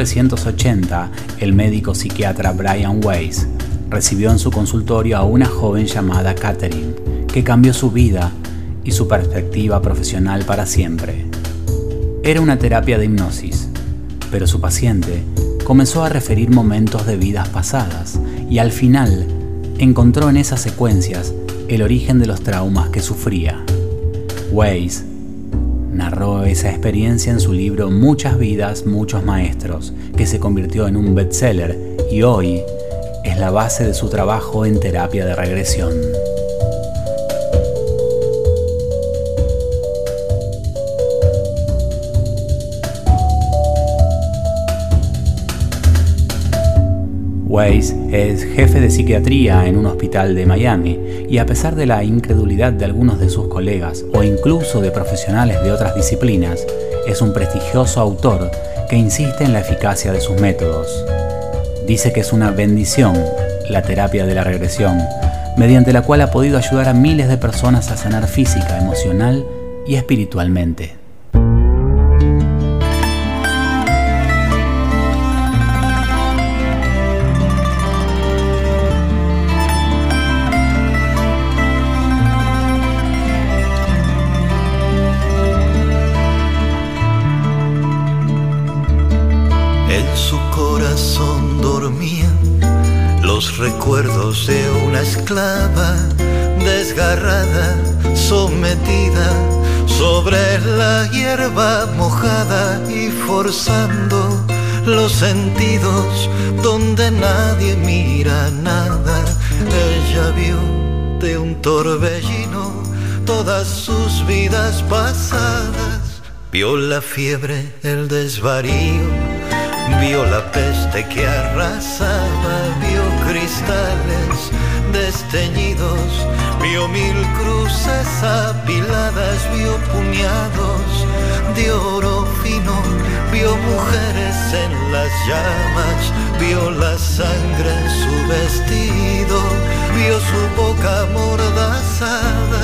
1980, el médico psiquiatra Brian Weiss recibió en su consultorio a una joven llamada Catherine, que cambió su vida y su perspectiva profesional para siempre. Era una terapia de hipnosis, pero su paciente comenzó a referir momentos de vidas pasadas y al final encontró en esas secuencias el origen de los traumas que sufría. Weiss narró esa experiencia en su libro Muchas vidas, muchos maestros, que se convirtió en un bestseller y hoy es la base de su trabajo en terapia de regresión. Weiss es jefe de psiquiatría en un hospital de Miami y a pesar de la incredulidad de algunos de sus colegas o incluso de profesionales de otras disciplinas, es un prestigioso autor que insiste en la eficacia de sus métodos. Dice que es una bendición la terapia de la regresión, mediante la cual ha podido ayudar a miles de personas a sanar física, emocional y espiritualmente. Esclava desgarrada, sometida sobre la hierba mojada y forzando los sentidos donde nadie mira nada. Ella vio de un torbellino todas sus vidas pasadas, vio la fiebre, el desvarío Vio la peste que arrasaba, vio cristales desteñidos, vio mil cruces apiladas, vio puñados de oro fino, vio mujeres en las llamas, vio la sangre en su vestido, vio su boca amordazada,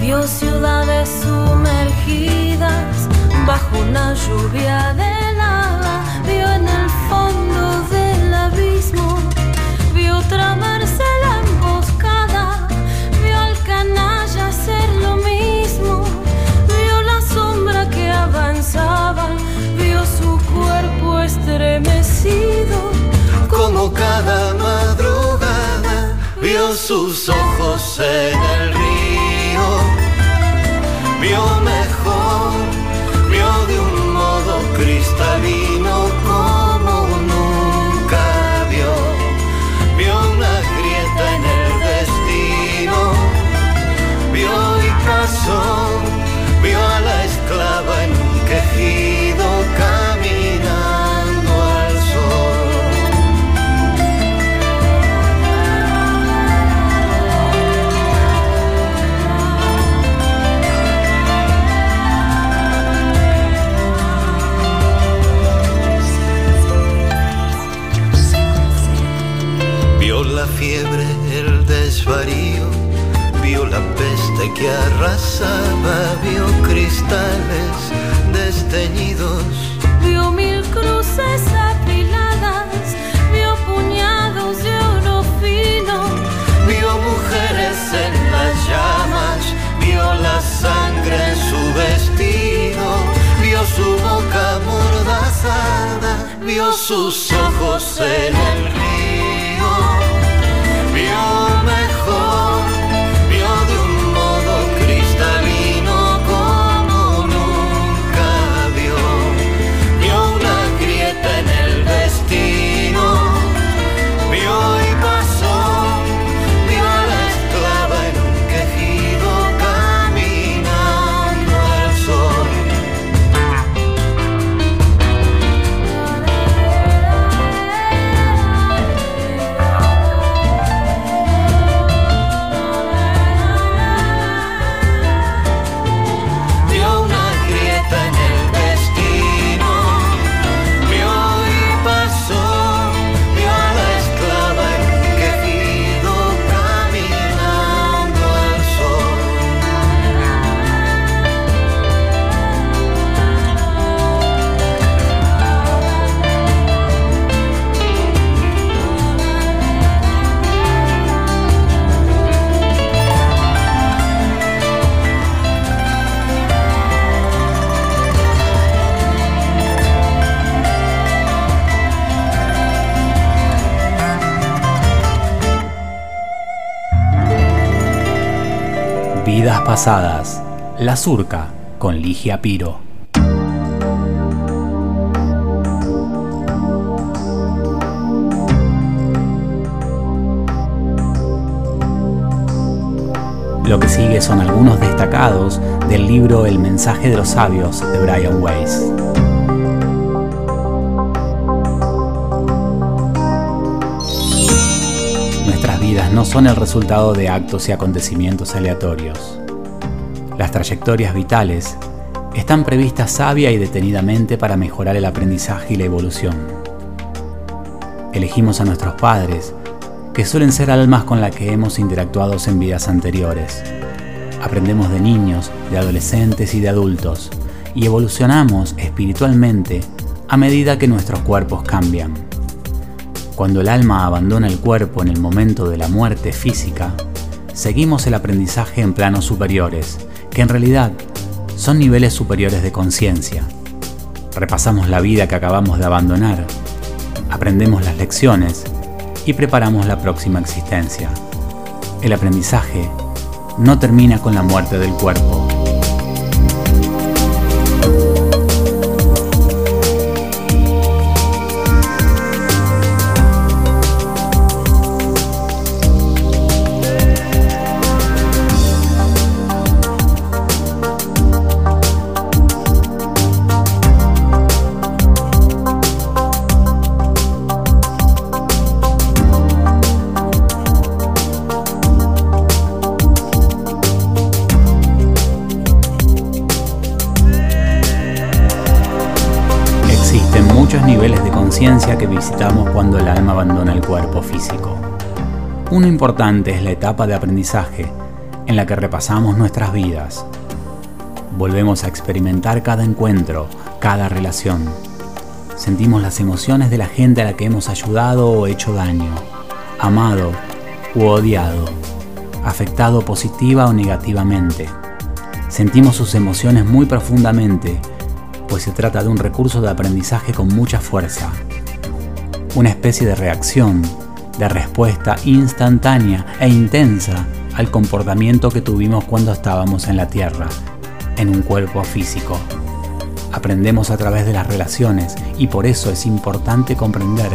vio ciudades sumergidas bajo una lluvia de vio en el fondo del abismo, vio tramarse vio su cuerpo estremecido, como cada madrugada, vio sus ojos en el río, vio mejor, vio de un modo cristalino que arrasaba, vio cristales desteñidos, vio mil cruces apiladas, vio puñados de oro fino, vio mujeres en las llamas, vio la sangre en su vestido, vio su boca amordazada, vio sus ojos en el pasadas. La Surca con Ligia Piro. Lo que sigue son algunos destacados del libro El mensaje de los sabios de Brian Weiss. Nuestras vidas no son el resultado de actos y acontecimientos aleatorios. Las trayectorias vitales están previstas sabia y detenidamente para mejorar el aprendizaje y la evolución. Elegimos a nuestros padres, que suelen ser almas con las que hemos interactuado en vidas anteriores. Aprendemos de niños, de adolescentes y de adultos, y evolucionamos espiritualmente a medida que nuestros cuerpos cambian. Cuando el alma abandona el cuerpo en el momento de la muerte física, seguimos el aprendizaje en planos superiores, que en realidad son niveles superiores de conciencia. Repasamos la vida que acabamos de abandonar, aprendemos las lecciones y preparamos la próxima existencia. El aprendizaje no termina con la muerte del cuerpo. Visitamos cuando el alma abandona el cuerpo físico. Uno importante es la etapa de aprendizaje en la que repasamos nuestras vidas. Volvemos a experimentar cada encuentro, cada relación. Sentimos las emociones de la gente a la que hemos ayudado o hecho daño, amado u odiado, afectado positiva o negativamente. Sentimos sus emociones muy profundamente, pues se trata de un recurso de aprendizaje con mucha fuerza. Una especie de reacción, de respuesta instantánea e intensa al comportamiento que tuvimos cuando estábamos en la Tierra, en un cuerpo físico. Aprendemos a través de las relaciones y por eso es importante comprender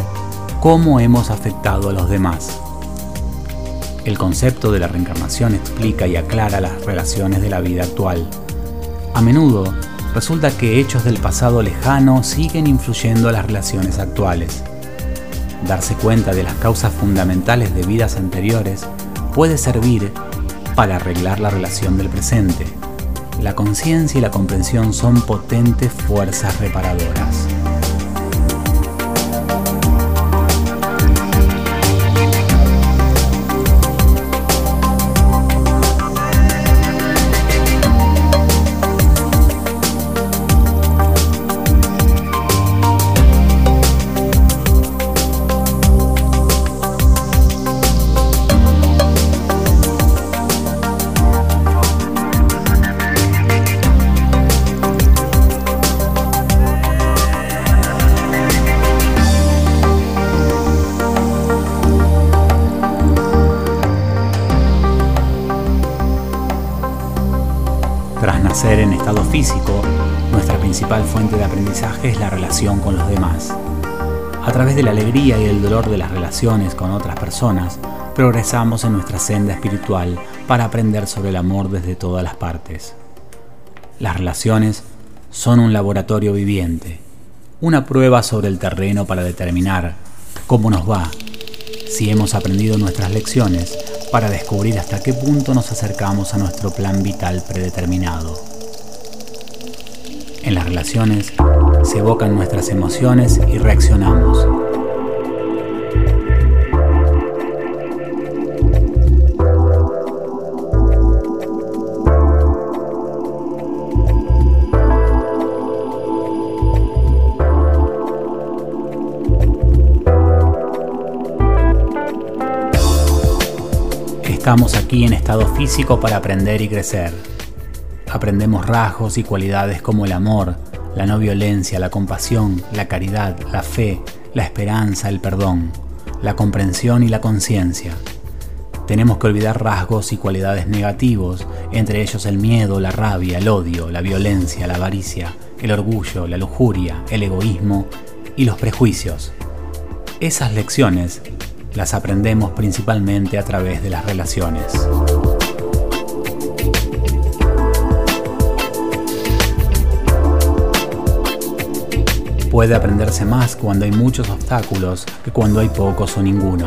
cómo hemos afectado a los demás. El concepto de la reencarnación explica y aclara las relaciones de la vida actual. A menudo resulta que hechos del pasado lejano siguen influyendo a las relaciones actuales. Darse cuenta de las causas fundamentales de vidas anteriores puede servir para arreglar la relación del presente. La conciencia y la comprensión son potentes fuerzas reparadoras. Es la relación con los demás. A través de la alegría y el dolor de las relaciones con otras personas, progresamos en nuestra senda espiritual para aprender sobre el amor desde todas las partes. Las relaciones son un laboratorio viviente, una prueba sobre el terreno para determinar cómo nos va, si hemos aprendido nuestras lecciones para descubrir hasta qué punto nos acercamos a nuestro plan vital predeterminado. En las relaciones se evocan nuestras emociones y reaccionamos. Estamos aquí en estado físico para aprender y crecer. Aprendemos rasgos y cualidades como el amor, la no violencia, la compasión, la caridad, la fe, la esperanza, el perdón, la comprensión y la conciencia. Tenemos que olvidar rasgos y cualidades negativos, entre ellos el miedo, la rabia, el odio, la violencia, la avaricia, el orgullo, la lujuria, el egoísmo y los prejuicios. Esas lecciones las aprendemos principalmente a través de las relaciones. Puede aprenderse más cuando hay muchos obstáculos que cuando hay pocos o ninguno.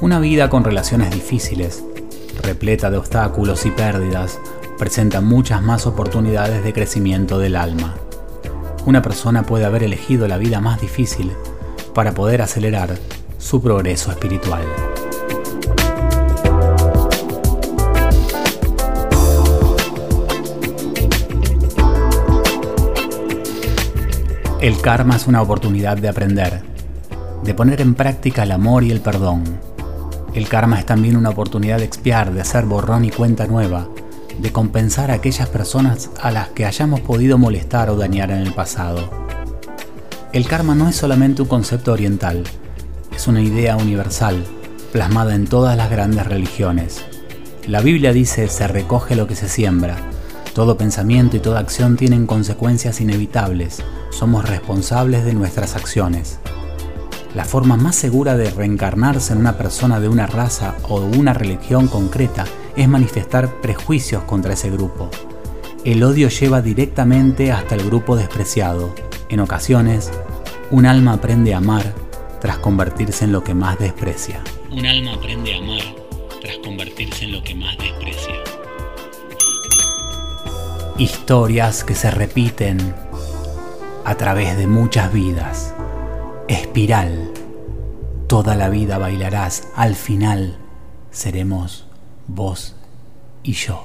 Una vida con relaciones difíciles, repleta de obstáculos y pérdidas, presenta muchas más oportunidades de crecimiento del alma. Una persona puede haber elegido la vida más difícil para poder acelerar su progreso espiritual. El karma es una oportunidad de aprender, de poner en práctica el amor y el perdón. El karma es también una oportunidad de expiar, de hacer borrón y cuenta nueva, de compensar a aquellas personas a las que hayamos podido molestar o dañar en el pasado. El karma no es solamente un concepto oriental, es una idea universal, plasmada en todas las grandes religiones. La Biblia dice se recoge lo que se siembra. Todo pensamiento y toda acción tienen consecuencias inevitables. Somos responsables de nuestras acciones. La forma más segura de reencarnarse en una persona de una raza o de una religión concreta es manifestar prejuicios contra ese grupo. El odio lleva directamente hasta el grupo despreciado. En ocasiones, un alma aprende a amar tras convertirse en lo que más desprecia. Un alma aprende a amar tras convertirse en lo que más desprecia. Historias que se repiten a través de muchas vidas. Espiral. Toda la vida bailarás. Al final seremos vos y yo.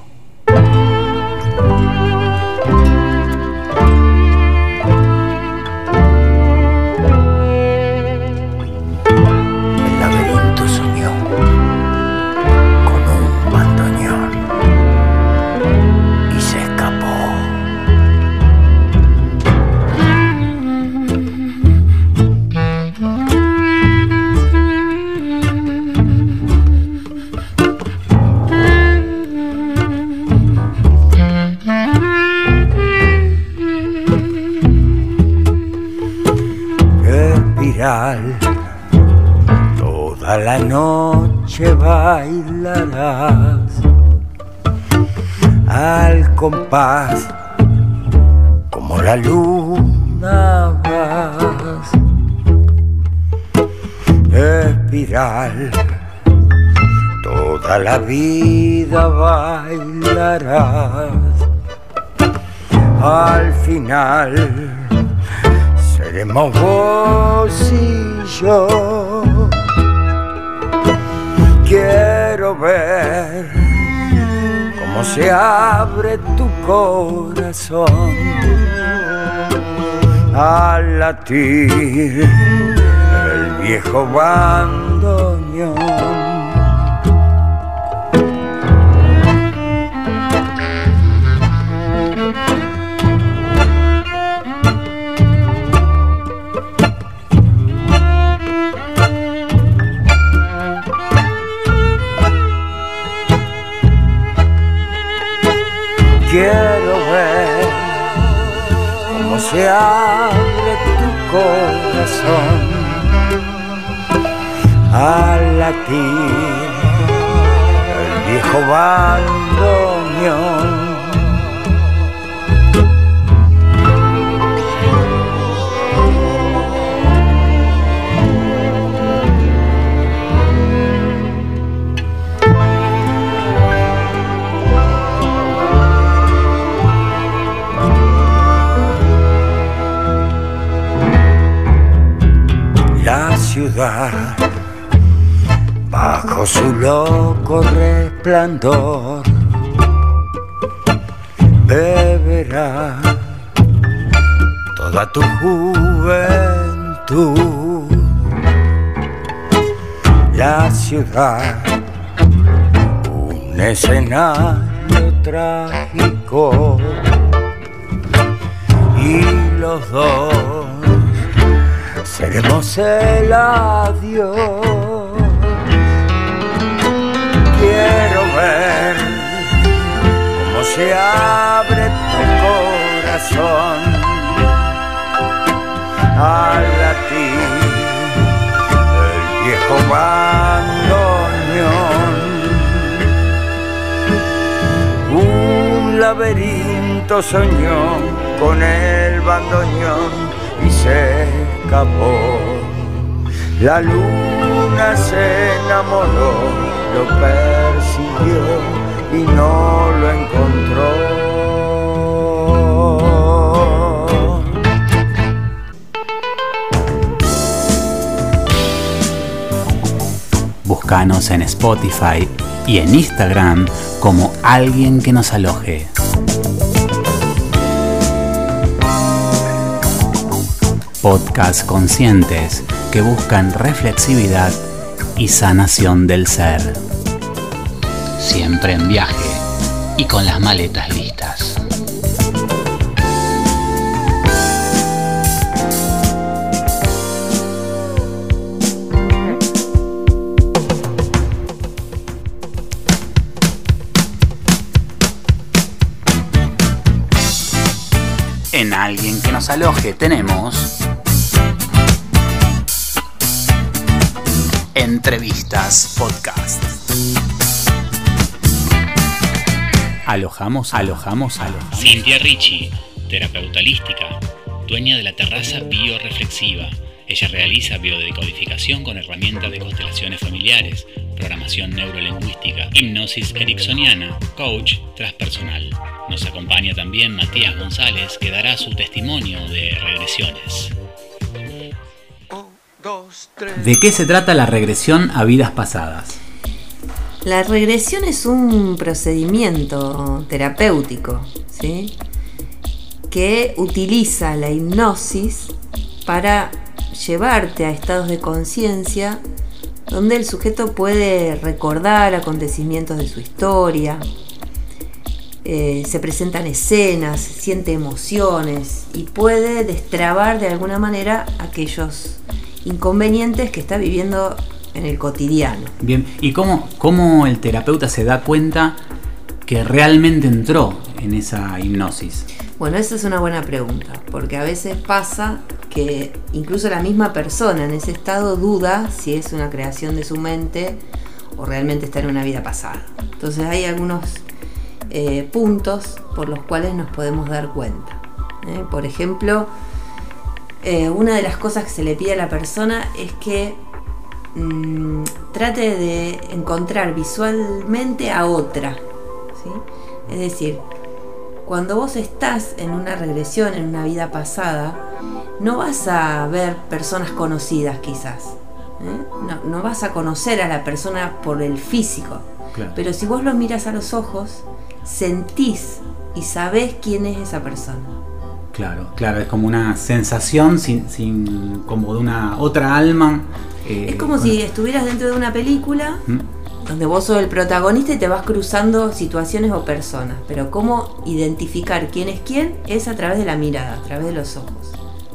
Al compás como la luna vas. Espiral, toda la vida bailarás. Al final seremos vos y yo quiero ver cómo se abre tu corazón al latir el viejo bandoneón. Se abre tu corazón al latir el viejo bandoneón. Bajo su loco resplandor beberá toda tu juventud. La ciudad, un escenario trágico y los dos seremos el adiós. Quiero ver cómo se abre tu corazón al latir el viejo bandoneón. Un laberinto soñó con el bandoneón y se escapó. La luna se enamoró, lo persiguió y no lo encontró. Búscanos en Spotify y en Instagram como alguien que nos aloje. Podcast conscientes que buscan reflexividad y sanación del ser. Siempre en viaje y con las maletas listas. En alguien que nos aloje tenemos entrevistas podcast. Alojamos, alojamos, alojamos. Cintia Ricci, terapeuta holística, dueña de la terraza bioreflexiva. Ella realiza biodecodificación con herramientas de constelaciones familiares, programación neurolingüística, hipnosis ericksoniana, coach transpersonal. Nos acompaña también Matías González, que dará su testimonio de regresiones. ¿De qué se trata la regresión a vidas pasadas? La regresión es un procedimiento terapéutico, ¿sí? que utiliza la hipnosis para llevarte a estados de conciencia donde el sujeto puede recordar acontecimientos de su historia, eh, se presentan escenas, siente emociones y puede destrabar de alguna manera aquellos inconvenientes que está viviendo en el cotidiano. Bien, ¿y cómo, cómo el terapeuta se da cuenta que realmente entró en esa hipnosis? Bueno, esa es una buena pregunta, porque a veces pasa que incluso la misma persona en ese estado duda si es una creación de su mente o realmente está en una vida pasada. Entonces hay algunos eh, puntos por los cuales nos podemos dar cuenta. ¿eh? Por ejemplo, eh, una de las cosas que se le pide a la persona es que mm, trate de encontrar visualmente a otra. ¿sí? Es decir, cuando vos estás en una regresión, en una vida pasada, no vas a ver personas conocidas quizás. ¿eh? No, no vas a conocer a la persona por el físico. Claro. Pero si vos lo miras a los ojos, sentís y sabés quién es esa persona. Claro, claro, es como una sensación sin, sin como de una otra alma. eh, Es como si estuvieras dentro de una película ¿Mm? donde vos sos el protagonista y te vas cruzando situaciones o personas. Pero cómo identificar quién es quién es a través de la mirada, a través de los ojos.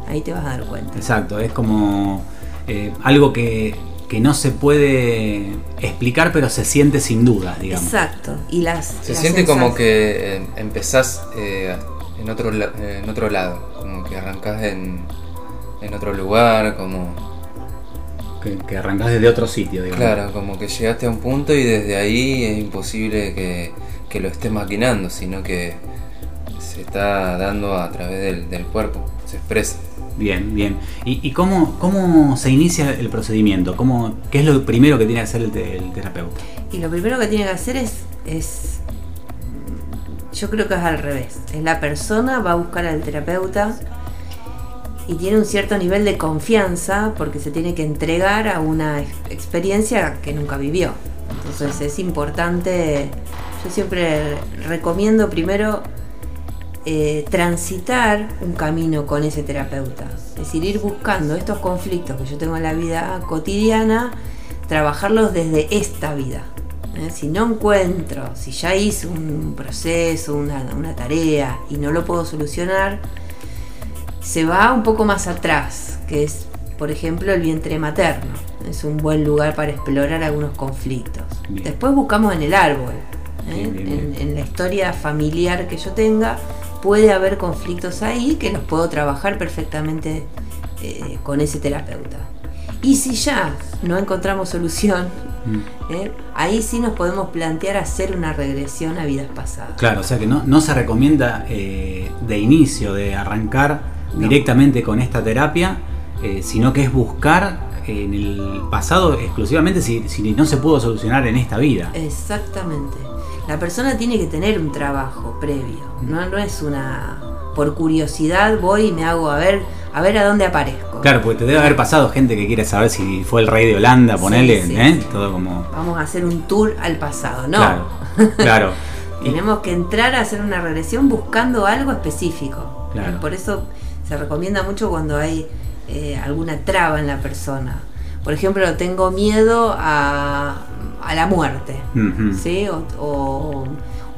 Ahí te vas a dar cuenta. Exacto, es como eh, algo que, que no se puede explicar, pero se siente sin duda, digamos. Exacto. Y las Se las siente como que eh, empezás eh, en otro, la- en otro lado, como que arrancás en, en otro lugar, como, Que, que arrancás desde otro sitio, digamos. claro, como que llegaste a un punto y desde ahí es imposible que, que lo estés maquinando, sino que se está dando a través del, del cuerpo, se expresa. Bien, bien. ¿Y, y cómo, cómo se inicia el procedimiento? ¿Cómo, ¿Qué es lo primero que tiene que hacer el, te- el terapeuta? Y lo primero que tiene que hacer es, es. Yo creo que es al revés. Es la persona, va a buscar al terapeuta y tiene un cierto nivel de confianza porque se tiene que entregar a una ex- experiencia que nunca vivió. Entonces es importante. Yo siempre recomiendo primero eh, transitar un camino con ese terapeuta. Es decir, ir buscando estos conflictos que yo tengo en la vida cotidiana, trabajarlos desde esta vida. ¿Eh? Si no encuentro, si ya hice un proceso, una, una tarea y no lo puedo solucionar, se va un poco más atrás, que es, por ejemplo, el vientre materno. Es un buen lugar para explorar algunos conflictos. Bien. Después buscamos en el árbol. ¿eh? Bien, bien, En- en la historia familiar que yo tenga, puede haber conflictos ahí que los puedo trabajar perfectamente eh, con ese terapeuta. Y si ya no encontramos solución, Mm. ¿eh? ahí sí nos podemos plantear hacer una regresión a vidas pasadas. Claro, o sea que no, no se recomienda eh, de inicio, de arrancar No. directamente con esta terapia, eh, sino que es buscar en el pasado exclusivamente si, si no se pudo solucionar en esta vida. Exactamente. La persona tiene que tener un trabajo previo. No, no es una. Por curiosidad voy y me hago a ver, a ver a dónde aparezco. Claro, porque te debe haber pasado gente que quiere saber si fue el rey de Holanda, ponele, sí, ¿eh? sí. Todo como... Vamos a hacer un tour al pasado, ¿no? Claro, claro. Tenemos que entrar a hacer una regresión buscando algo específico. Claro. Por eso se recomienda mucho cuando hay eh, alguna traba en la persona. Por ejemplo, tengo miedo a, a la muerte. ¿sí? O, o-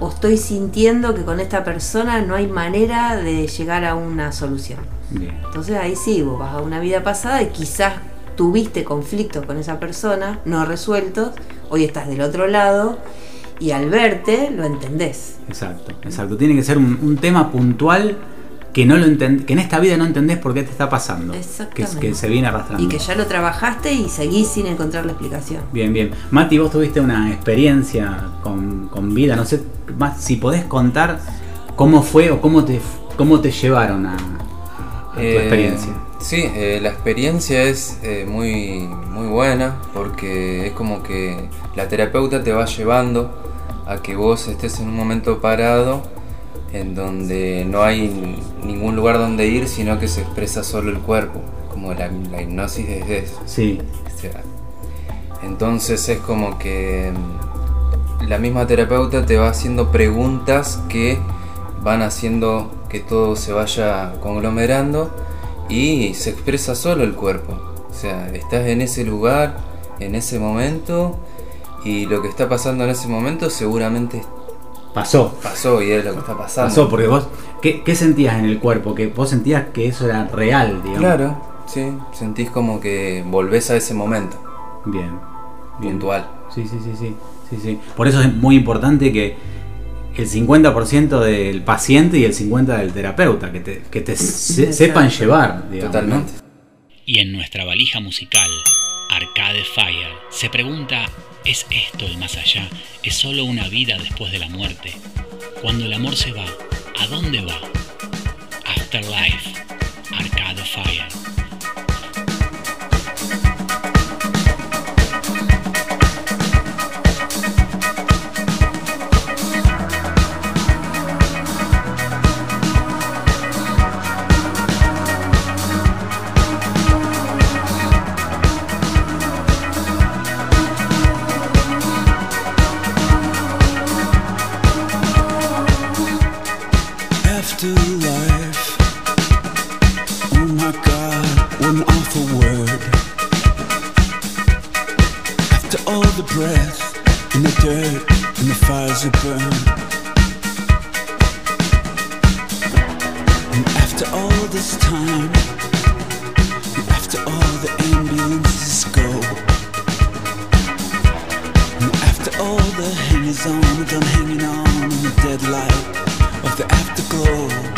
o estoy sintiendo que con esta persona no hay manera de llegar a una solución. Bien. Entonces ahí sí, vos vas a una vida pasada y quizás tuviste conflictos con esa persona no resueltos, hoy estás del otro lado y al verte lo entendés. Exacto, exacto. Tiene que ser un, un tema puntual que no lo enten- que en esta vida no entendés por qué te está pasando. Exactamente. que se viene arrastrando. Y que ya lo trabajaste y seguís sin encontrar la explicación. Bien, bien. Mati, vos tuviste una experiencia con, con vida, no sé más si podés contar cómo fue o cómo te, cómo te llevaron a tu Eh, experiencia. Sí, eh, la experiencia es eh, muy, muy buena porque es como que la terapeuta te va llevando a que vos estés en un momento parado en donde no hay ningún lugar donde ir, sino que se expresa solo el cuerpo, como la, la hipnosis es eso. Sí, O sea, entonces es como que mm, la misma terapeuta te va haciendo preguntas que van haciendo que todo se vaya conglomerando y se expresa solo el cuerpo. O sea, estás en ese lugar, en ese momento y lo que está pasando en ese momento seguramente pasó. pasó y es lo que está pasando. Pasó, porque vos, ¿qué, qué sentías en el cuerpo? Que vos sentías que eso era real, digamos. Claro, sí, sentís como que volvés a ese momento Bien, bien. puntual. Sí, sí, sí, sí, sí, sí. Por eso es muy importante que el 50% del paciente y el 50% del terapeuta, que te, que te se- sepan llevar, digamos. ¿no? Totalmente. Y en nuestra valija musical, Arcade Fire, se pregunta, ¿es esto el más allá? ¿Es solo una vida después de la muerte? Cuando el amor se va, ¿a dónde va? Afterlife, fires that burn. And after all this time, and after all the ambulances go. And after all the hangers on, done hanging on in the dead light of the afterglow.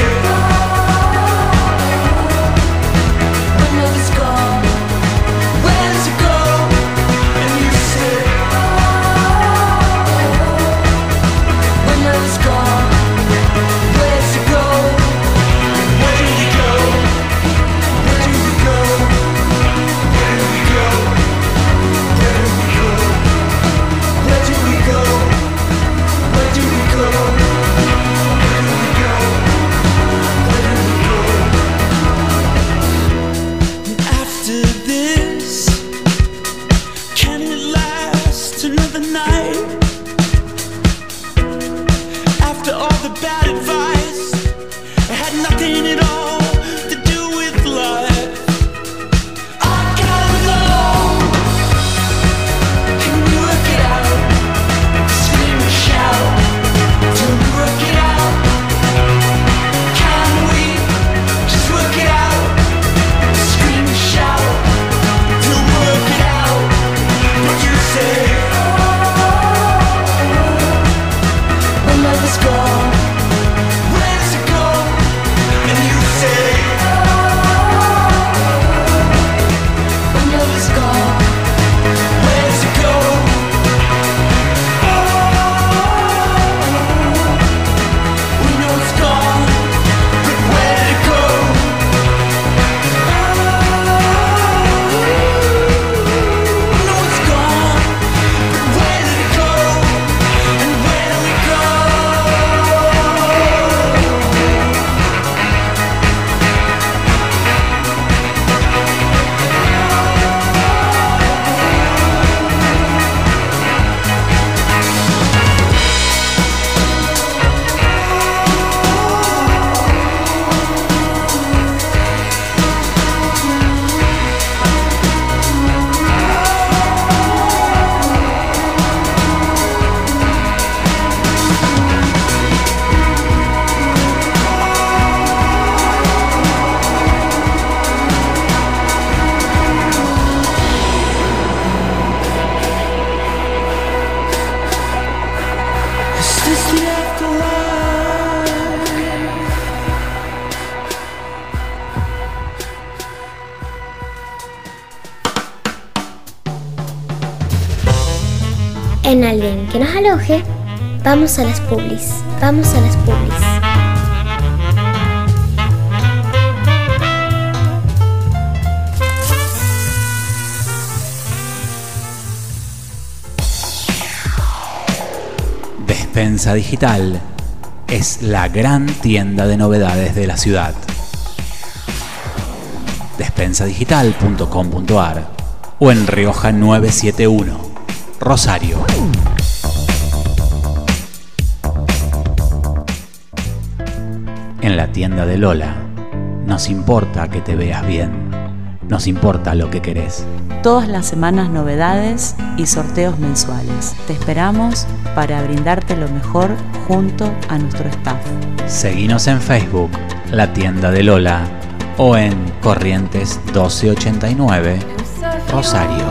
vamos a las publis, vamos a las publis. Despensa Digital es la gran tienda de novedades de la ciudad. Despensadigital.com.ar o en Rioja 971, Rosario. tienda de Lola. Nos importa que te veas bien. Nos importa lo que querés. Todas las semanas novedades y sorteos mensuales. Te esperamos para brindarte lo mejor junto a nuestro staff. Seguinos en Facebook, La Tienda de Lola, o en Corrientes 1289, Rosario.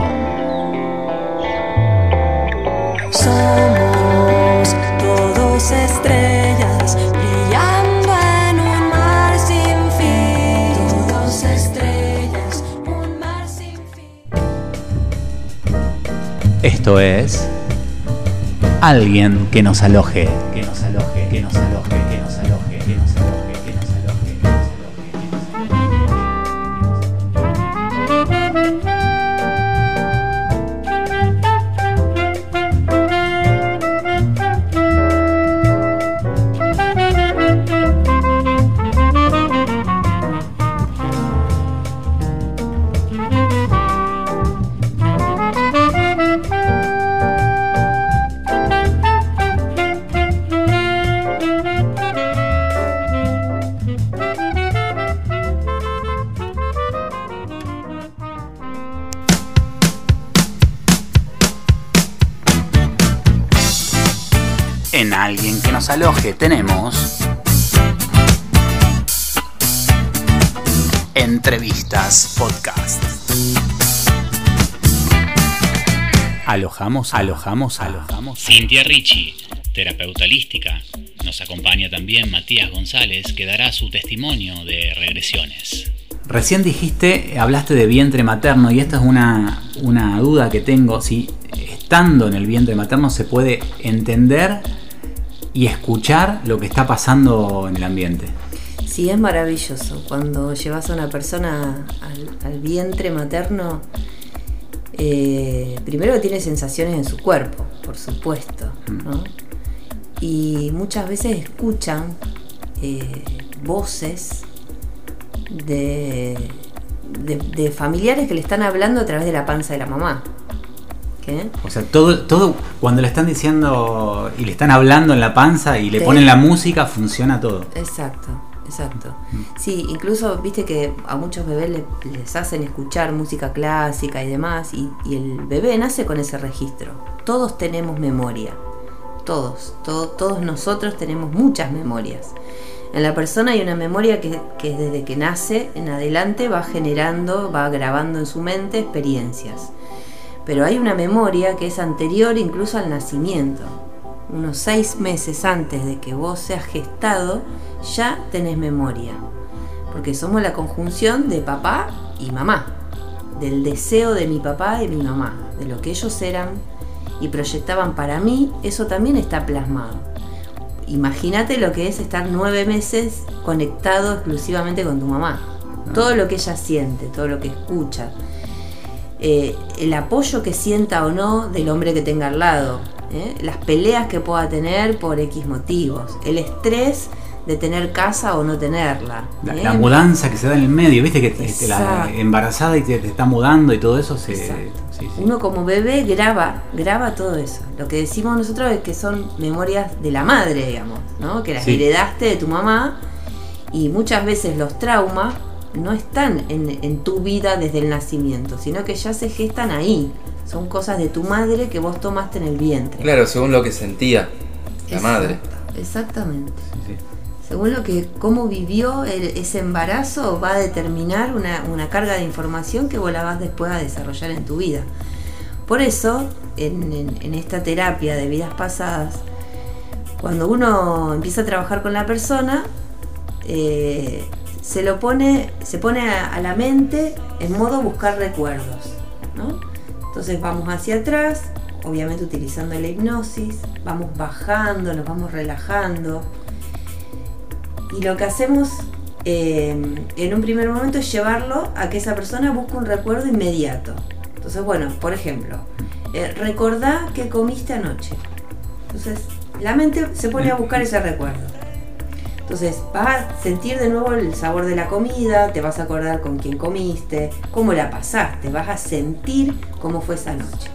alguien que nos aloje, Alojamos, alojamos, alojamos. Cintia Ricci, terapeuta holística. Nos acompaña también Matías González, que dará su testimonio de regresiones. Recién dijiste, hablaste de vientre materno y esta es una, una duda que tengo, si estando en el vientre materno se puede entender y escuchar lo que está pasando en el ambiente. Sí, es maravilloso. Cuando llevas a una persona al, al vientre materno, eh, primero tiene sensaciones en su cuerpo, por supuesto, ¿no? Y muchas veces escuchan eh, voces de, de- de familiares que le están hablando a través de la panza de la mamá. ¿Qué? O sea, todo, todo cuando le están diciendo y le están hablando en la panza y le ponen la música, funciona todo. Exacto, exacto. Sí, incluso viste que a muchos bebés le- les hacen escuchar música clásica y demás, y, y el bebé nace con ese registro. Todos tenemos memoria, todos, to- todos nosotros tenemos muchas memorias. En la persona hay una memoria que, que desde que nace en adelante va generando, va grabando en su mente experiencias. Pero hay una memoria que es anterior incluso al nacimiento. Unos seis meses antes de que vos seas gestado, ya tenés memoria. Porque somos la conjunción de papá y mamá. Del deseo de mi papá y mi mamá. De lo que ellos eran y proyectaban para mí, eso también está plasmado. Imagínate lo que es estar nueve meses conectado exclusivamente con tu mamá. Todo lo que ella siente, todo lo que escucha, eh, el apoyo que sienta o no del hombre que tenga al lado, ¿eh? las peleas que pueda tener por X motivos, el estrés de tener casa o no tenerla. La, ¿eh? la mudanza que se da en el medio, viste que te- la embarazada y te, te está mudando y todo eso se. Sí, sí. Uno como bebé graba, graba todo eso. Lo que decimos nosotros es que son memorias de la madre, digamos, ¿no? Que las Sí. heredaste de tu mamá y muchas veces los traumas no están en, en tu vida desde el nacimiento, sino que ya se gestan ahí. Son cosas de tu madre que vos tomaste en el vientre. Claro, según lo que sentía la Exacto, madre. Exactamente. Sí, sí. Según lo que, cómo vivió el- ese embarazo, va a determinar una, una carga de información que vos la vas después a desarrollar en tu vida. Por eso, en, en- en esta terapia de vidas pasadas, cuando uno empieza a trabajar con la persona, eh, se lo pone, se pone a, la mente en modo buscar recuerdos. ¿no? Entonces vamos hacia atrás, obviamente utilizando la hipnosis, vamos bajando, nos vamos relajando. Y lo que hacemos eh, en un primer momento es llevarlo a que esa persona busque un recuerdo inmediato. Entonces, bueno, por ejemplo, eh, recordá que comiste anoche. Entonces, la mente se pone a buscar ese recuerdo. Entonces, vas a sentir de nuevo el sabor de la comida, te vas a acordar con quién comiste, cómo la pasaste, vas a sentir cómo fue esa noche.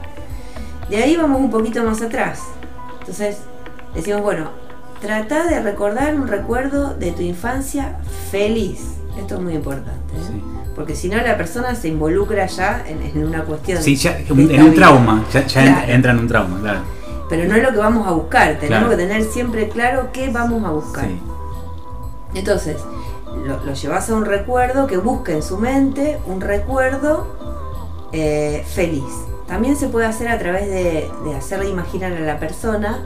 De ahí vamos un poquito más atrás. Entonces, decimos, bueno, trata de recordar un recuerdo de tu infancia feliz. Esto es muy importante, ¿eh? Sí. porque si no la persona se involucra ya en, en una cuestión. Sí, ya, en un vida. trauma, ya, ya Claro. entra en un trauma, claro. Pero no es lo que vamos a buscar, tenemos Claro. que tener siempre claro qué vamos a buscar. Sí. Entonces, lo, lo llevas a un recuerdo que busque en su mente un recuerdo eh, feliz. También se puede hacer a través de, de hacerle imaginar a la persona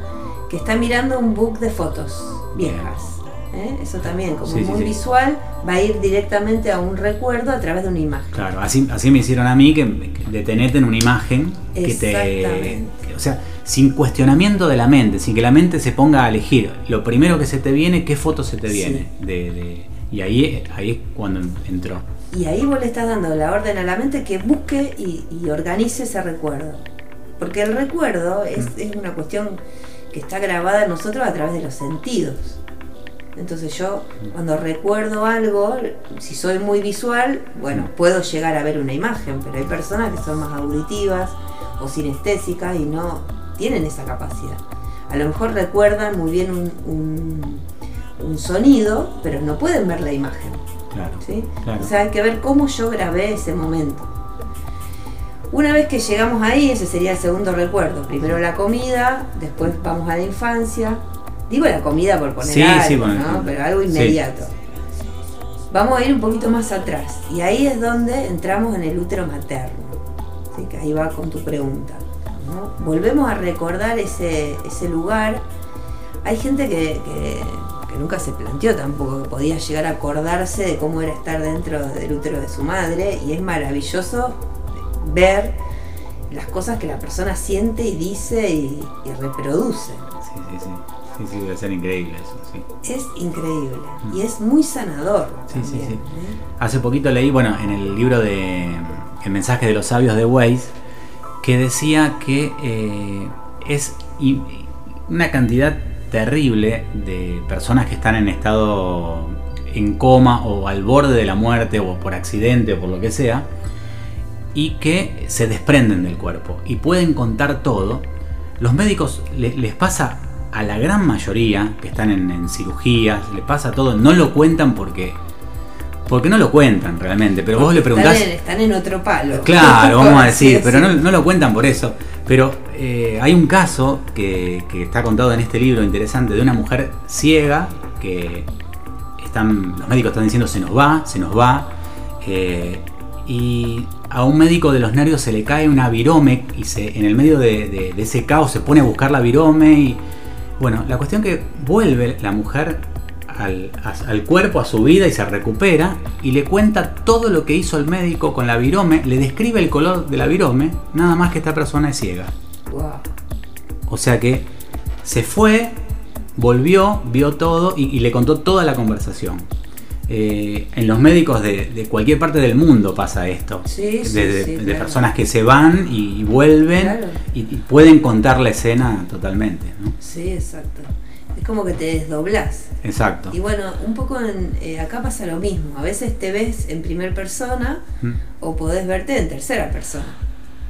que está mirando un book de fotos viejas. ¿eh? Eso también, como Sí, muy sí. visual, va a ir directamente a un recuerdo a través de una imagen. Claro, así, así me hicieron a mí, que, que detenerte en una imagen que te. Que- o sea, sin cuestionamiento de la mente, sin que la mente se ponga a elegir. Lo primero que se te viene, ¿qué foto se te Sí. viene? De, de- y ahí, ahí es cuando entró. Y ahí vos le estás dando la orden a la mente que busque y, y organice ese recuerdo. Porque el recuerdo es, es una cuestión que está grabada en nosotros a través de los sentidos. Entonces yo cuando recuerdo algo, si soy muy visual, bueno, puedo llegar a ver una imagen, pero hay personas que son más auditivas o sinestésicas y no tienen esa capacidad. A lo mejor recuerdan muy bien un, un- un sonido, pero no pueden ver la imagen. Claro. ¿sí? Claro. O sea, hay que ver cómo yo grabé ese momento. Una vez que llegamos ahí, ese sería el segundo recuerdo. Primero la comida, después vamos a la infancia. Digo la comida por poner Sí, algo, sí, ¿no? pero algo Sí. inmediato. Vamos a ir un poquito más atrás. Y ahí es donde entramos en el útero materno. Así que ahí va con tu pregunta. ¿No? Volvemos a recordar ese, ese lugar. Hay gente que, que- que nunca se planteó tampoco que podía llegar a acordarse de cómo era estar dentro del útero de su madre. Y es maravilloso ver las cosas que la persona siente y dice y, y reproduce. Sí, sí, sí. Sí, sí, debe ser increíble eso, sí. Es increíble y es muy sanador. Sí, sí, también, sí. ¿eh? Hace poquito leí, bueno, en el libro de El mensaje de los sabios de Weiss, que decía que eh, es una cantidad terrible de personas que están en estado en coma o al borde de la muerte o por accidente o por lo que sea, y que se desprenden del cuerpo y pueden contar todo. Los médicos le- les pasa a la gran mayoría que están en, en cirugías, les pasa todo, no lo cuentan porque porque no lo cuentan realmente, pero vos le preguntás Están en, están en otro palo. Claro, vamos a decir, pero no, no lo cuentan por eso. Pero eh, hay un caso que, que está contado en este libro interesante de una mujer ciega que están, los médicos están diciendo se nos va, se nos va. eh, y a un médico de los nervios se le cae una virome y se, en el medio de, de- de ese caos se pone a buscar la virome. Y bueno, la cuestión que vuelve la mujer al, a- al cuerpo, a su vida y se recupera y le cuenta todo lo que hizo el médico con la virome, le describe el color de la virome, nada más que esta persona es ciega. O sea que se fue, volvió, vio todo y, y le contó toda la conversación. Eh, en los médicos de, de cualquier parte del mundo pasa esto. Sí, sí, de, sí, personas que se van y, y vuelven Claro. y, y pueden contar la escena totalmente. ¿no? Sí, exacto. Es como que te desdoblás. Exacto. Y bueno, un poco en- eh, acá pasa lo mismo. A veces te ves en primera persona Mm. o podés verte en tercera persona.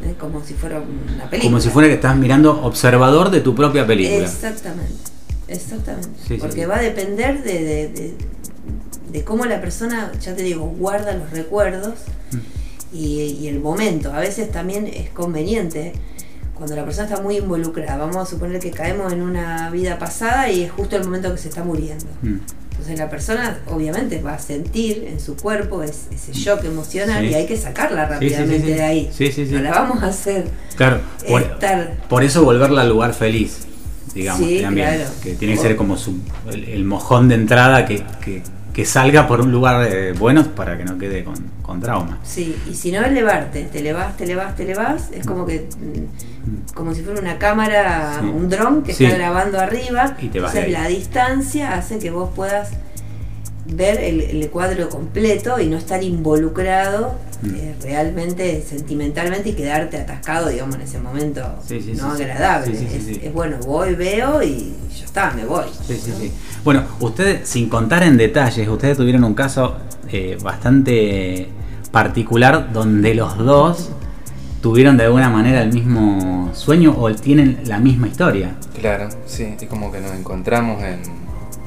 ¿eh? Como si fuera una película. Como si fuera que estás mirando observador de tu propia película. Exactamente. Exactamente. Sí, Porque sí. va a depender de, de- de- de cómo la persona, ya te digo, guarda los recuerdos Mm. y, y el momento. A veces también es conveniente cuando la persona está muy involucrada. Vamos a suponer que caemos en una vida pasada y es justo el momento que se está muriendo. Mm. Entonces la persona obviamente va a sentir en su cuerpo es- ese shock emocional Sí. y hay que sacarla Sí, sí, sí, rápidamente de ahí. Sí, sí, sí. No la vamos a hacer Claro, por, estar por eso volverla al lugar feliz, digamos, Sí, también. claro. Que tiene que ser como su, el, el mojón de entrada que, que- que salga por un lugar eh, bueno para que no quede con, con trauma. Sí, y si no elevarte, te elevas, te elevas, te elevas, es como que mm, como si fuera una cámara, Sí. un dron que Sí. está grabando arriba, Y te vas entonces la distancia hace que vos puedas ver el, el cuadro completo y no estar involucrado Mm. eh, realmente, sentimentalmente y quedarte atascado, digamos, en ese momento Sí, no agradable. Es, bueno, voy, veo y ya está, me voy. Sí, sí, sí. Bueno, ustedes, sin contar en detalles, ustedes tuvieron un caso eh, bastante particular donde los dos tuvieron de alguna manera el mismo sueño o tienen la misma historia. Claro, sí, es como que nos encontramos en,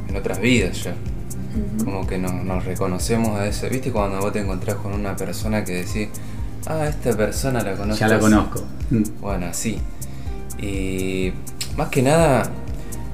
en otras vidas ya. Como que nos, nos reconocemos a eso. ¿Viste cuando vos te encontrás con una persona que decís, ah, esta persona la conozco? Ya la así"? conozco. Bueno, así. Y más que nada,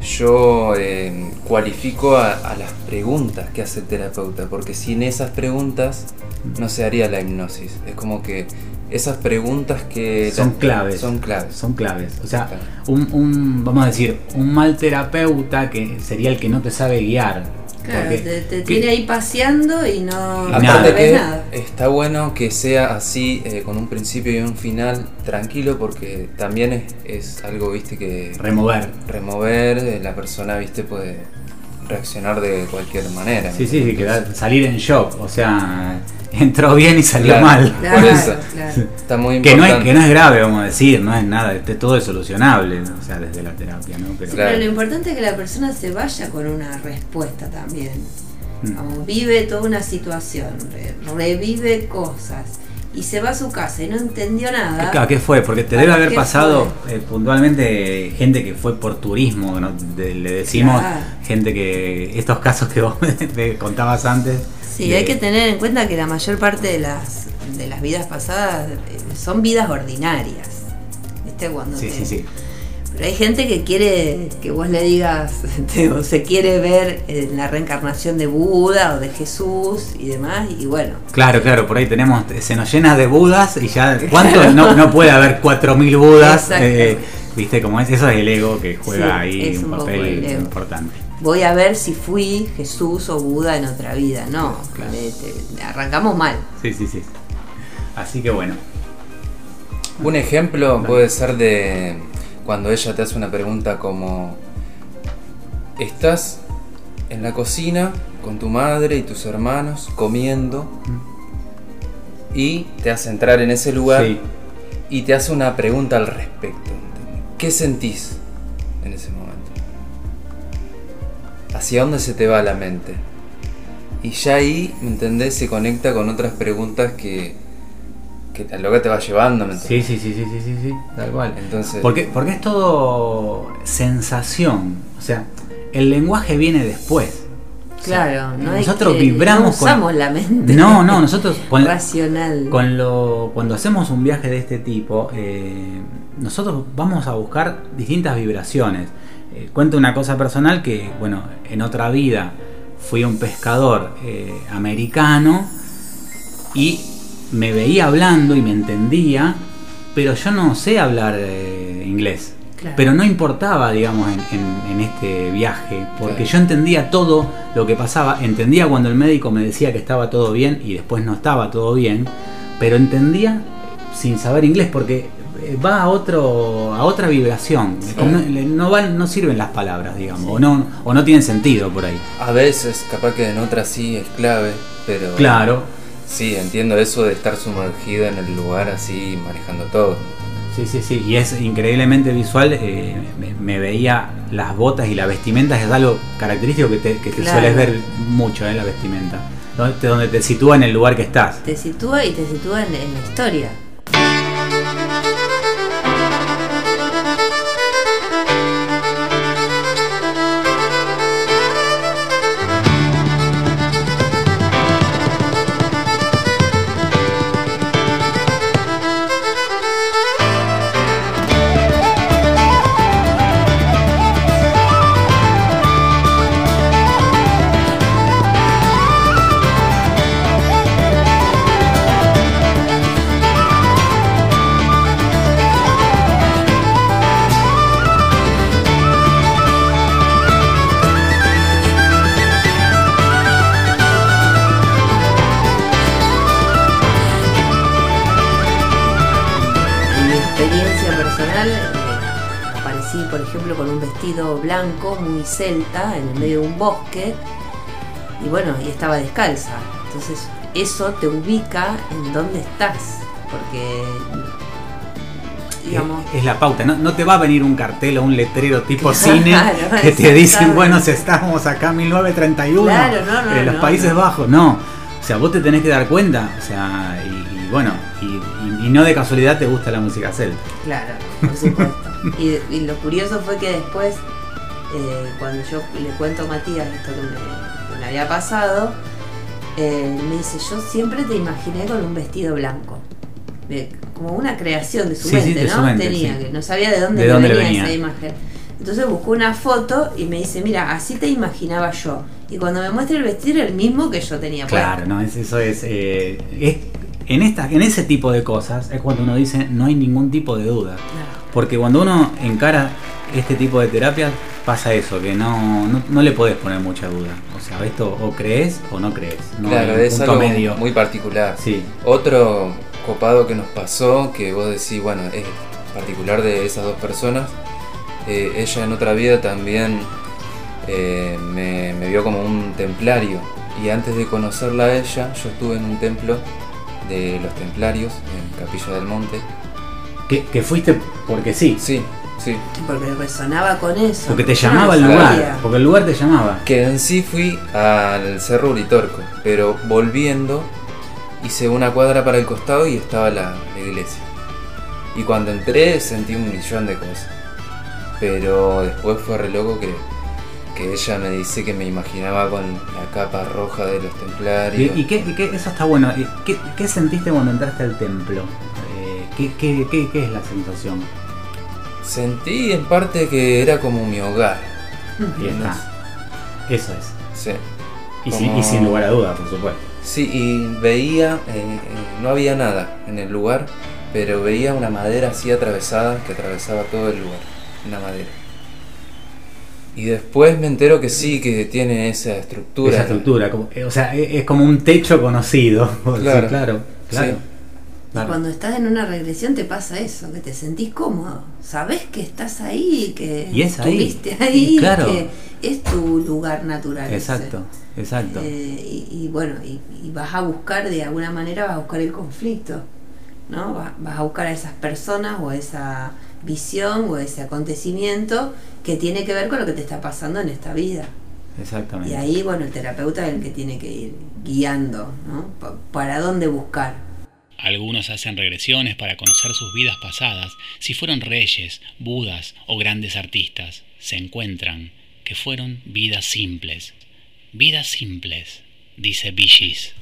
yo eh, cualifico a, a las preguntas que hace el terapeuta, porque sin esas preguntas no se haría la hipnosis. Es como que esas preguntas que... Son la- claves. Son claves. Son claves. O sea, un, un- vamos a decir, un mal terapeuta que sería el que no te sabe guiar. Claro, Porque- te, te ¿qué- tiene ahí paseando y no, no Aparte ves que nada. está bueno que sea así, eh, con un principio y un final tranquilo, porque también es, es algo, viste, que... Remover. Remover, eh, la persona, viste, puede reaccionar de cualquier manera. Sí, sí, sí, que da- salir en shock. O sea, entró bien y salió Claro, mal. Por eso, está muy Que no, importante. es, que no es grave, vamos a decir, no es nada, este, todo es solucionable, o sea, desde la terapia, ¿no? Pero, Pero lo importante es que la persona se vaya con una respuesta también. Mm. Como vive toda una situación, re- revive cosas y se va a su casa y no entendió nada. Claro, ¿qué fue? Porque te ¿Para debe haber pasado eh, puntualmente gente que fue por turismo, ¿no? De- le decimos Claro. gente que estos casos que vos me contabas antes. Sí, de- hay que tener en cuenta que la mayor parte de las, de las vidas pasadas eh, son vidas ordinarias. ¿Viste? Cuando Sí, te- sí, sí. Pero hay gente que quiere que vos le digas, o se quiere ver en la reencarnación de Buda o de Jesús y demás, y bueno. Claro, claro, por ahí tenemos, se nos llena de budas y ya, ¿cuánto? No, no puede haber 4.000 budas, eh, viste, como es, eso es el ego que juega Sí, ahí un papel importante. Voy a ver si fui Jesús o Buda en otra vida. No, le- te- arrancamos mal. Sí, sí, sí. Así que bueno. Un ejemplo puede ser de cuando ella te hace una pregunta como estás en la cocina con tu madre y tus hermanos comiendo y te hace entrar en ese lugar Sí. y te hace una pregunta al respecto. ¿Qué sentís en ese momento? ¿Hacia dónde se te va la mente? Y ya ahí, ¿me entendés? Se conecta con otras preguntas que, que a lo que te va llevando, ¿me? Sí, sí, sí, sí, sí, sí, sí, tal cual. Entonces, Porque, porque es todo sensación. O sea, el lenguaje viene después. Claro, no hay nosotros que- vibramos no usamos la mente. No, no, nosotros con la- racional. con lo, cuando hacemos un viaje de este tipo, eh, nosotros vamos a buscar distintas vibraciones. Eh, cuento una cosa personal que, bueno, en otra vida fui un pescador eh, americano y me veía hablando y me entendía, pero yo no sé hablar eh, inglés. Claro. Pero no importaba, digamos, en, en- en este viaje, porque Claro. yo entendía todo lo que pasaba, entendía cuando el médico me decía que estaba todo bien y después no estaba todo bien, pero entendía sin saber inglés porque eh, va a otro a otra vibración, no van no sirven las palabras, digamos, o no o no tienen sentido por ahí. a veces, capaz que en otras sí es clave, pero... Claro. Sí, entiendo eso de estar sumergido en el lugar así, manejando todo. Sí, sí, sí, y es increíblemente visual. eh, me, me veía las botas y la vestimenta, es algo característico que te, que te Claro. sueles ver mucho en la vestimenta. Donde te, donde te sitúa en el lugar que estás. Te sitúa y te sitúa en, en la historia. Vestido blanco muy celta en el medio de un bosque y bueno, y estaba descalza. Entonces, eso te ubica en dónde estás, porque digamos, Es, es la pauta, no, no te va a venir un cartel o un letrero tipo Claro, cine que te dicen, bueno, si estamos acá en 1931, Claro, no, no, en los Países. Bajos. No, o sea, vos te tenés que dar cuenta, o sea, y, y bueno, y, y- y no de casualidad te gusta la música celta. Claro, por supuesto. Y, y lo curioso fue que después, eh, cuando yo le cuento a Matías esto que me, que me había pasado, eh, me dice, yo siempre te imaginé con un vestido blanco. De- como una creación de su Sí, sí, mente, de ¿no? su mente, Tenía, sí. que no sabía de dónde, ¿De le dónde le venía, venía? esa imagen. Entonces buscó una foto y me dice, mira, así te imaginaba yo. Y cuando me muestra el vestido era el mismo que yo tenía puesto. Claro, no, es- eso es, eh, es en esta, en ese tipo de cosas es cuando uno dice no hay ningún tipo de duda. Porque cuando uno encara este tipo de terapias, pasa eso, que no, no, no le podés poner mucha duda. O sea, esto o crees o no crees. No claro, es punto algo medio. muy particular. Sí. Otro copado que nos pasó, que vos decís, bueno, es particular de esas dos personas, eh, ella en otra vida también eh, me, me vio como un templario. Y antes de conocerla a ella, yo estuve en un templo de los templarios, en Capilla del Monte. Que, que fuiste porque sí. Sí, sí. Porque resonaba con eso. Porque te llamaba el lugar. sabía. Porque el lugar te llamaba. Que en sí fui al Cerro Uritorco, pero volviendo hice una cuadra para el costado y estaba la, la iglesia. Y cuando entré sentí un millón de cosas. Pero después fue re loco que, que ella me dice que me imaginaba con la capa roja de los ¿Y, templarios. y qué, y qué- eso está bueno. ¿Y ¿Qué, qué sentiste cuando entraste al templo? ¿Qué, qué, qué, qué es la sensación? Sentí en parte que era como mi hogar. Y está. Eso es. Sí. Y, sin, y sin lugar a duda, por supuesto. Sí, y veía, eh, eh, no había nada en el lugar, pero veía una madera así atravesada que atravesaba todo el lugar, una madera. Y después me entero que sí, que tiene esa estructura. Esa estructura. como- eh, o sea, es, es como un techo conocido. Sí, Claro. claro. claro. Y cuando estás en una regresión te pasa eso, que te sentís cómodo. Sabés que estás ahí, que Y es ahí. estuviste ahí, Y claro. que es tu lugar natural. ese. Exacto, exacto. Eh, y, y bueno, y, y vas a buscar, de alguna manera, vas a buscar el conflicto, ¿no? Vas, vas a buscar a esas personas o a esa visión o a ese acontecimiento que tiene que ver con lo que te está pasando en esta vida. Exactamente. Y ahí, bueno, el terapeuta es el que tiene que ir guiando, ¿no? Pa- para dónde buscar. Algunos hacen regresiones para conocer sus vidas pasadas, si fueron reyes, budas o grandes artistas. Se encuentran que fueron vidas simples. Vidas simples, dice Bishis.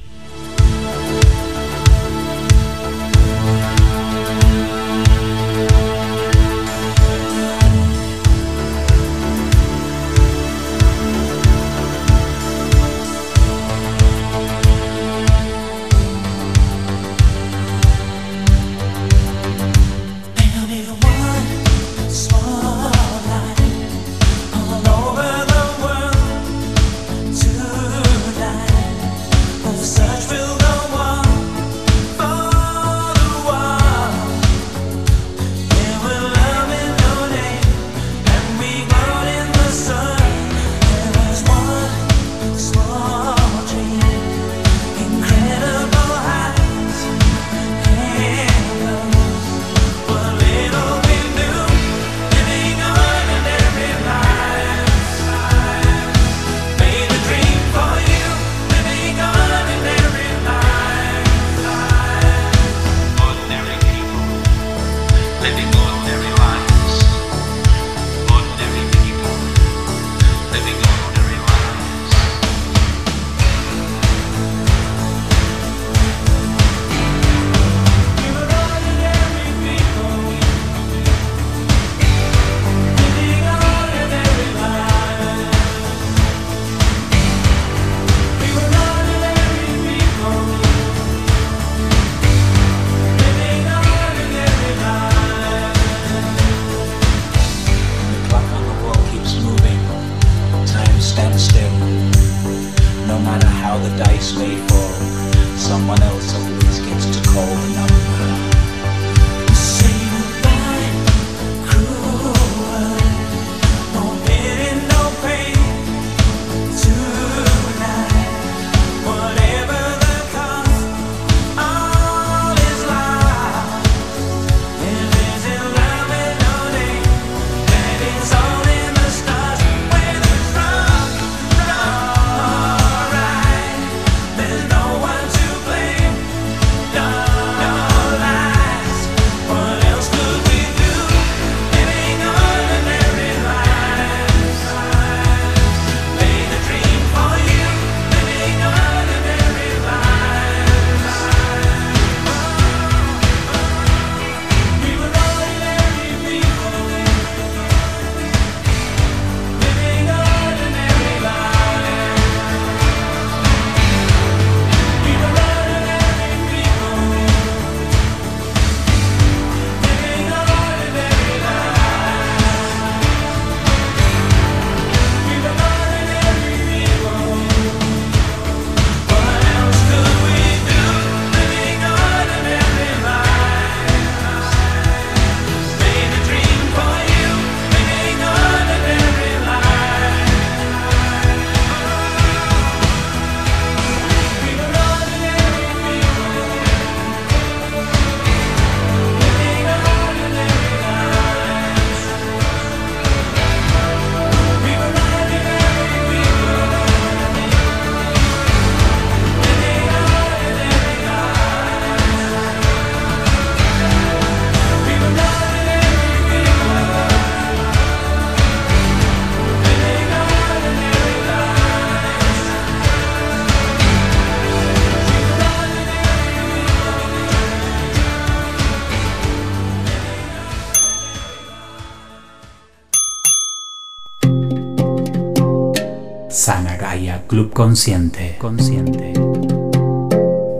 Consciente. Consciente.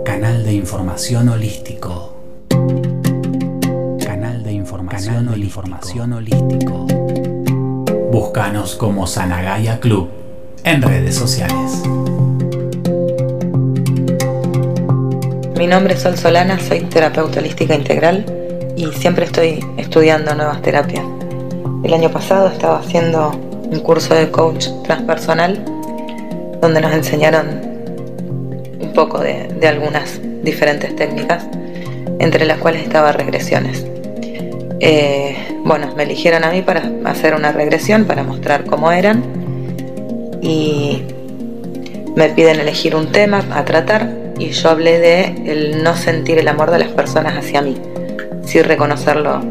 Canal de información holístico. Canal de información, Canal de holístico. información holístico. Búscanos como Sanagaya Club en redes sociales. Mi nombre es Sol Solana, soy terapeuta holística integral y siempre estoy estudiando nuevas terapias. El año pasado estaba haciendo un curso de coach transpersonal donde nos enseñaron un poco de, algunas diferentes técnicas, entre las cuales estaba regresiones. Eh, bueno, me eligieron a mí para hacer una regresión, para mostrar cómo eran y me piden elegir un tema a tratar y yo hablé de el no sentir el amor de las personas hacia mí, sí reconocerlo,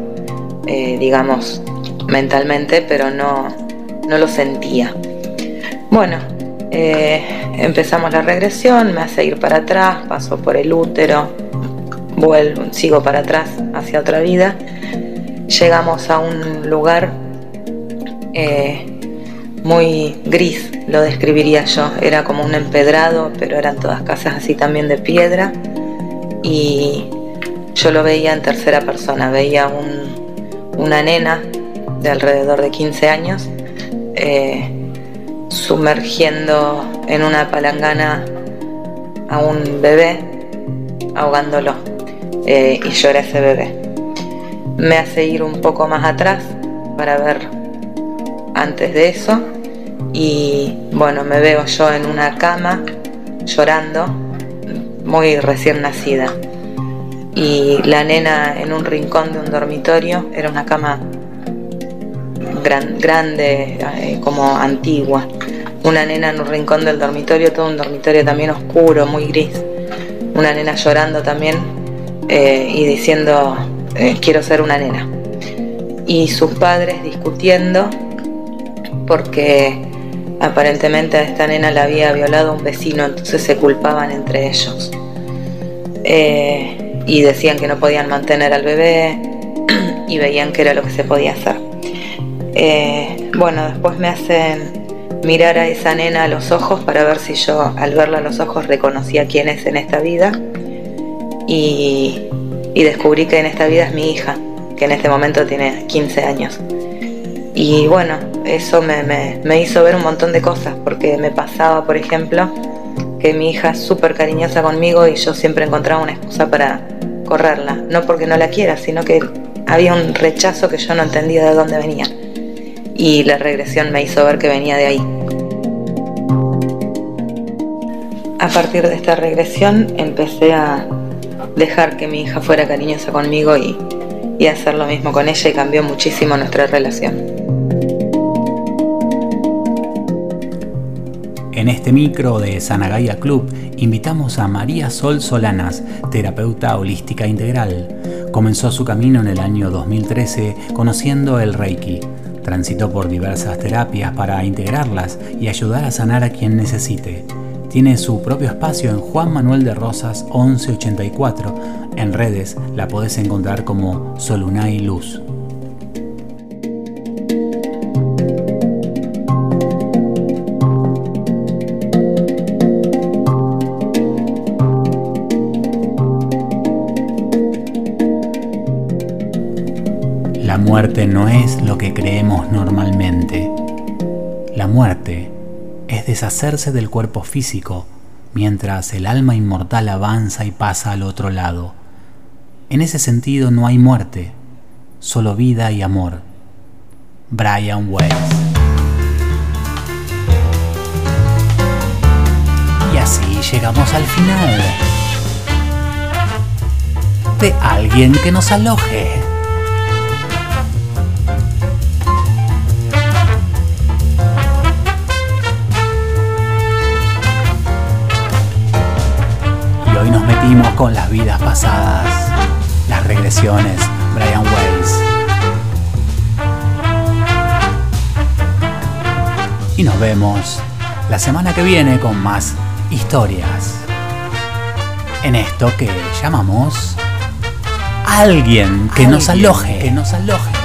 eh, digamos, mentalmente, pero no, no lo sentía. Bueno, eh, empezamos la regresión, me hace ir para atrás, paso por el útero, vuelvo, sigo para atrás hacia otra vida. Llegamos a un lugar eh, muy gris, lo describiría yo. Era como un empedrado, pero eran todas casas así también de piedra. Y yo lo veía en tercera persona, veía un, una nena de alrededor de 15 años eh, sumergiendo en una palangana a un bebé, ahogándolo. Eh, y era ese bebé. Me hace ir un poco más atrás para ver antes de eso. Y bueno, me veo yo en una cama llorando, muy recién nacida. Y la nena en un rincón de un dormitorio, era una cama gran, grande, eh, como antigua. Una nena en un rincón del dormitorio, todo un dormitorio también oscuro, muy gris. Una nena llorando también eh, y diciendo, eh, quiero ser una nena. Y sus padres discutiendo porque aparentemente a esta nena la había violado un vecino, entonces se culpaban entre ellos. Y decían que no podían mantener al bebé y veían que era lo que se podía hacer. Eh, bueno, después me hacen mirar a esa nena a los ojos para ver si yo al verla a los ojos reconocía quién es en esta vida y, descubrí que en esta vida es mi hija, que en este momento tiene 15 años. Y bueno, eso me, me, me, hizo ver un montón de cosas, porque me pasaba, por ejemplo, que mi hija es súper cariñosa conmigo y yo siempre encontraba una excusa para correrla. No porque no la quiera, sino que había un rechazo que yo no entendía de dónde venía. Y la regresión me hizo ver que venía de ahí. A partir de esta regresión empecé a dejar que mi hija fuera cariñosa conmigo y, y hacer lo mismo con ella y cambió muchísimo nuestra relación. En este micro de Sanagaya Club invitamos a María Sol Solanas, terapeuta holística integral. Comenzó su camino en el año 2013 conociendo el Reiki. Transitó por diversas terapias para integrarlas y ayudar a sanar a quien necesite. Tiene su propio espacio en Juan Manuel de Rosas 1184. En redes la podés encontrar como Solunay Luz. Creemos normalmente. La muerte es deshacerse del cuerpo físico mientras el alma inmortal avanza y pasa al otro lado. En ese sentido no hay muerte, solo vida y amor. Brian Weiss. Y así llegamos al final de alguien que nos aloje. Metimos con las vidas pasadas, las regresiones, Brian Weiss. Y nos vemos la semana que viene con más historias. En esto que llamamos alguien que nos aloje, que nos aloje.